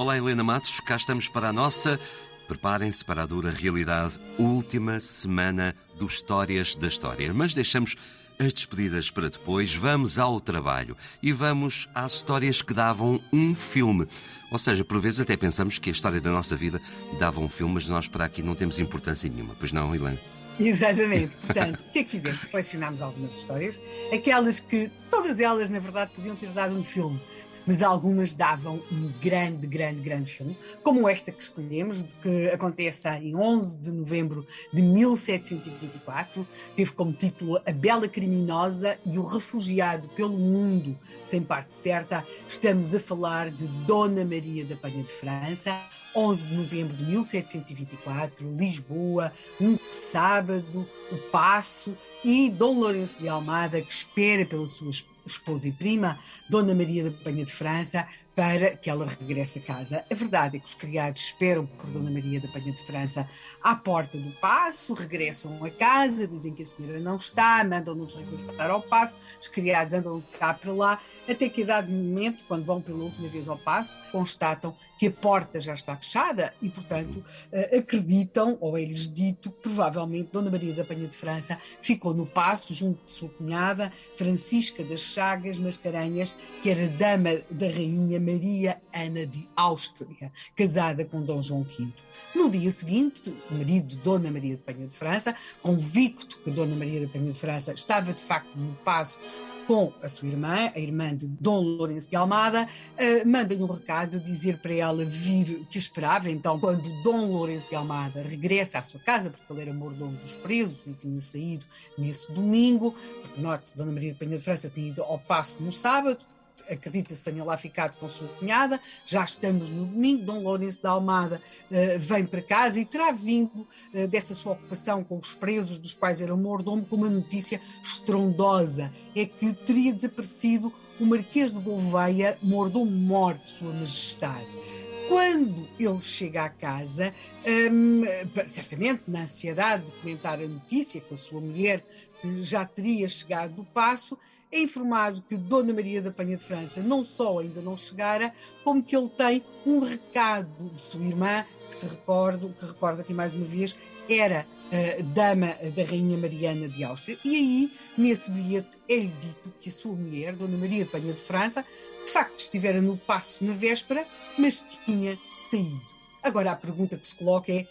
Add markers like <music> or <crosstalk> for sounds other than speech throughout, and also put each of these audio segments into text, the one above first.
Olá, Helena Matos, cá estamos para a nossa. Preparem-se para a dura realidade, última semana do Histórias da História. Mas deixamos as despedidas para depois, vamos ao trabalho e vamos às histórias que davam um filme. Ou seja, por vezes até pensamos que a história da nossa vida dava um filme, mas nós para aqui não temos importância nenhuma. Pois não, Helena? Exatamente. <laughs> Portanto, o que é que fizemos? Selecionámos algumas histórias, aquelas que, todas elas, na verdade, podiam ter dado um filme mas algumas davam um grande, grande, grande filme, como esta que escolhemos, de que acontece em 11 de novembro de 1724. Teve como título A Bela Criminosa e o Refugiado pelo Mundo Sem Parte Certa. Estamos a falar de Dona Maria da Penha de França, 11 de novembro de 1724, Lisboa, um sábado, o Passo e Dom Lourenço de Almada, que espera pela sua esposa e prima, Dona Maria da Penha de França, para que ela regresse a casa. A verdade é que os criados esperam por Dona Maria da Penha de França à porta do passo, regressam a casa, dizem que a senhora não está, mandam-nos regressar ao passo, os criados andam de cá para lá, até que a dado momento, quando vão pela última vez ao passo, constatam que a porta já está fechada e, portanto, eh, acreditam, ou é-lhes dito, que provavelmente Dona Maria da Penha de França ficou no passo junto de sua cunhada, Francisca das Chagas Mascarenhas, que era dama da rainha Maria Ana de Áustria, casada com Dom João V. No dia seguinte, o marido de Dona Maria de Penha de França, convicto que Dona Maria de Penha de França estava de facto no passo com a sua irmã, a irmã de Dom Lourenço de Almada, uh, manda-lhe um recado, dizer para ela vir que esperava. Então, quando Dom Lourenço de Almada regressa à sua casa, porque ele era mordomo dos presos e tinha saído nesse domingo, porque note, Dona Maria de Penha de França tinha ido ao passo no sábado, acredita-se tenha lá ficado com sua cunhada, já estamos no domingo, Dom Lourenço da Almada uh, vem para casa e terá vindo uh, dessa sua ocupação com os presos, dos quais era mordomo, com uma notícia estrondosa, é que teria desaparecido o Marquês de Gouveia, mordomo morto de sua majestade. Quando ele chega à casa, um, certamente na ansiedade de comentar a notícia com a sua mulher, que já teria chegado do passo, é informado que Dona Maria da Penha de França não só ainda não chegara, como que ele tem um recado de sua irmã, que se recorda, que recorda aqui mais uma vez, era uh, dama da Rainha Mariana de Áustria. E aí, nesse bilhete, é-lhe dito que a sua mulher, Dona Maria de Penha de França, de facto estivera no passo na véspera, mas tinha saído. Agora a pergunta que se coloca é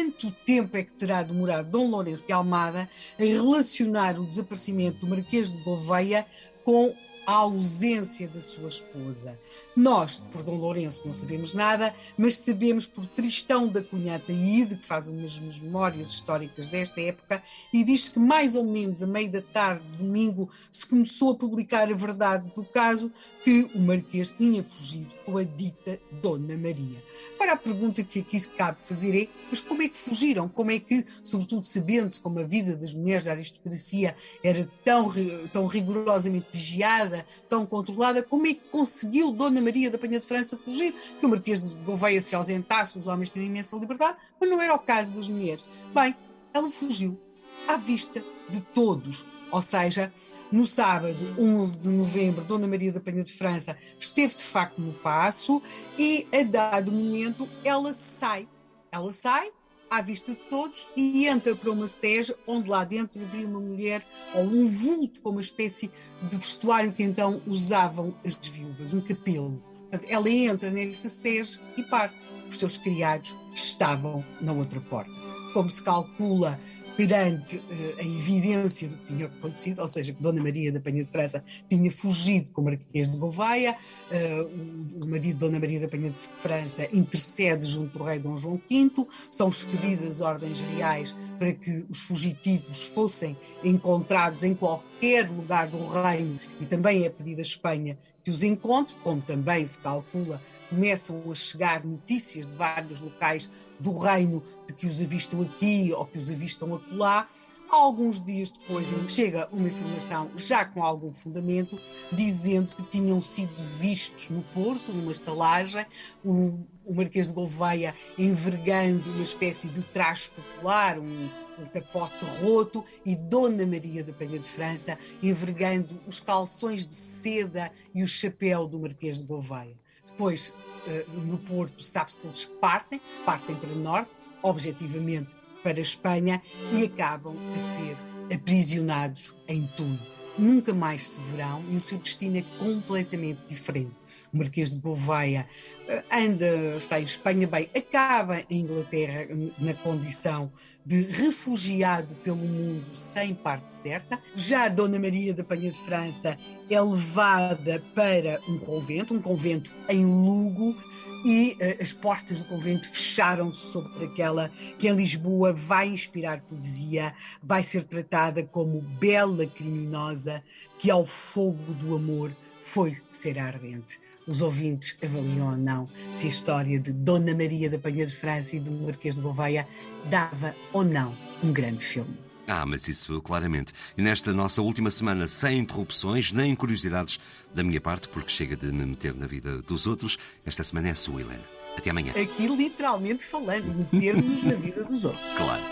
quanto tempo é que terá demorado Dom Lourenço de Almada a relacionar o desaparecimento do Marquês de Gouveia com a ausência da sua esposa. Nós, por Dom Lourenço, não sabemos nada, mas sabemos por Tristão da Cunhata Ide, que faz umas memórias históricas desta época, e diz que mais ou menos a meio da tarde, domingo, se começou a publicar a verdade do caso que o Marquês tinha fugido com a dita Dona Maria. Para a pergunta que aqui se cabe fazer é: mas como é que fugiram? Como é que, sobretudo sabendo-se como a vida das mulheres da aristocracia era tão, tão rigorosamente vigiada, tão controlada, como é que conseguiu Dona Maria da Penha de França fugir? Que o Marquês de Gouveia se ausentasse, os homens tinham imensa liberdade, mas não era o caso das mulheres. Bem, ela fugiu à vista de todos, ou seja, no sábado, 11 de novembro, Dona Maria da Penha de França esteve de facto no passo e, a dado momento, ela sai. Ela sai à vista de todos e entra para uma sege onde lá dentro havia uma mulher ou um vulto com uma espécie de vestuário que então usavam as viúvas, um capelo. Portanto, ela entra nessa sege e parte. Os seus criados estavam na outra porta. Como se calcula perante uh, a evidência do que tinha acontecido, ou seja, que Dona Maria da Penha de França tinha fugido com o Marquês de Gouveia, uh, o, marido de Dona Maria da Penha de França intercede junto do rei Dom João V, são expedidas ordens reais para que os fugitivos fossem encontrados em qualquer lugar do reino e também é pedido à Espanha que os encontre, como também se calcula, começam a chegar notícias de vários locais do reino de que os avistam aqui ou que os avistam acolá. Alguns dias depois chega uma informação já com algum fundamento, dizendo que tinham sido vistos no Porto, numa estalagem, o, o Marquês de Gouveia envergando uma espécie de traje popular, um, um capote roto, e Dona Maria da Penha de França envergando os calções de seda e o chapéu do Marquês de Gouveia. Depois, eh, no Porto, sabe-se que eles partem, partem para o norte, objetivamente para a Espanha, e acabam a ser aprisionados em Tui. Nunca mais se verão e o seu destino é completamente diferente. O Marquês de Gouveia eh, anda, está em Espanha, bem, acaba em Inglaterra na condição de refugiado pelo mundo sem parte certa. Já Dona Maria da Penha de França é levada para um convento, um convento em Lugo, e uh, as portas do convento fecharam-se sobre aquela que em Lisboa vai inspirar poesia, vai ser tratada como bela criminosa que ao fogo do amor foi ser ardente. Os ouvintes avaliam ou não se a história de Dona Maria da Penha de França e do Marquês de Gouveia dava ou não um grande filme. Ah, mas isso claramente. E nesta nossa última semana, sem interrupções nem curiosidades da minha parte, porque chega de me meter na vida dos outros, esta semana é sua, Helena. Até amanhã. Aqui literalmente falando, meter-nos na vida dos outros. Claro.